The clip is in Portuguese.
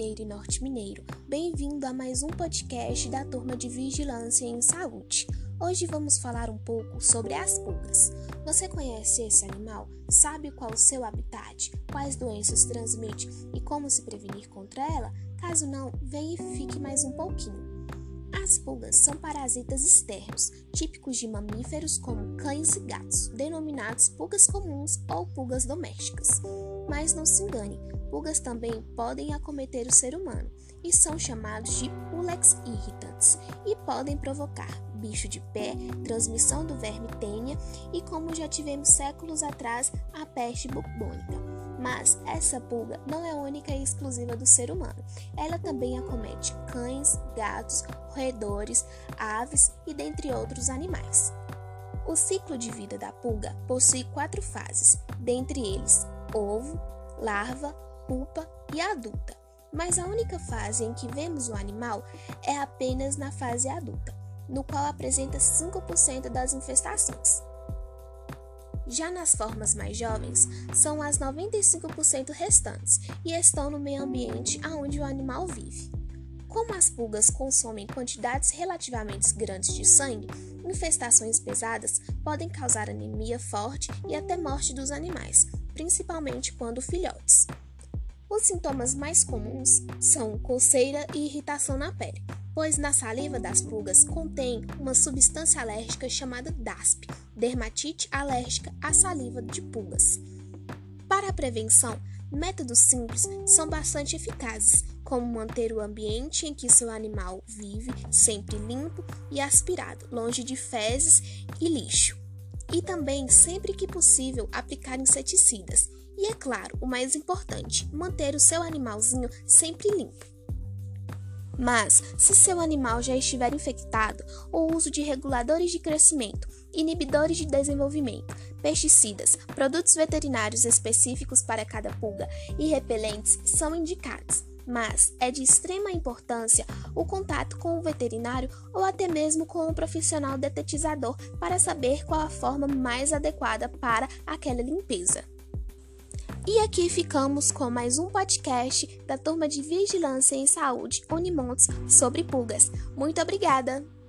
Norte Mineiro. Bem-vindo a mais um podcast da turma de Vigilância em Saúde. Hoje vamos falar um pouco sobre as pulgas. Você conhece esse animal? Sabe qual o seu habitat? Quais doenças transmite e como se prevenir contra ela? Caso não, vem e fique mais um pouquinho. As pulgas são parasitas externos, típicos de mamíferos como cães e gatos, denominados pulgas comuns ou pulgas domésticas. Mas não se engane, pulgas também podem acometer o ser humano e são chamados de pulex irritantes e podem provocar bicho de pé, transmissão do verme tênia e, como já tivemos séculos atrás, a peste bubônica. Mas essa pulga não é única e exclusiva do ser humano. Ela também acomete cães, gatos, roedores, aves e dentre outros animais. O ciclo de vida da pulga possui quatro fases, dentre eles ovo, larva, pupa e adulta. Mas a única fase em que vemos o animal é apenas na fase adulta, no qual apresenta 5% das infestações. Já nas formas mais jovens, são as 95% restantes e estão no meio ambiente onde o animal vive. Como as pulgas consomem quantidades relativamente grandes de sangue, infestações pesadas podem causar anemia forte e até morte dos animais, principalmente quando filhotes. Os sintomas mais comuns são coceira e irritação na pele, pois na saliva das pulgas contém uma substância alérgica chamada DASP, dermatite alérgica à saliva de pulgas. Para a prevenção, métodos simples são bastante eficazes, como manter o ambiente em que seu animal vive sempre limpo e aspirado, longe de fezes e lixo. E também, sempre que possível, aplicar inseticidas. E é claro, o mais importante, manter o seu animalzinho sempre limpo. Mas, se seu animal já estiver infectado, o uso de reguladores de crescimento, inibidores de desenvolvimento, pesticidas, produtos veterinários específicos para cada pulga e repelentes são indicados. Mas é de extrema importância o contato com o veterinário ou até mesmo com o profissional detetizador para saber qual a forma mais adequada para aquela limpeza. E aqui ficamos com mais um podcast da turma de Vigilância em Saúde Unimontes sobre pulgas. Muito obrigada!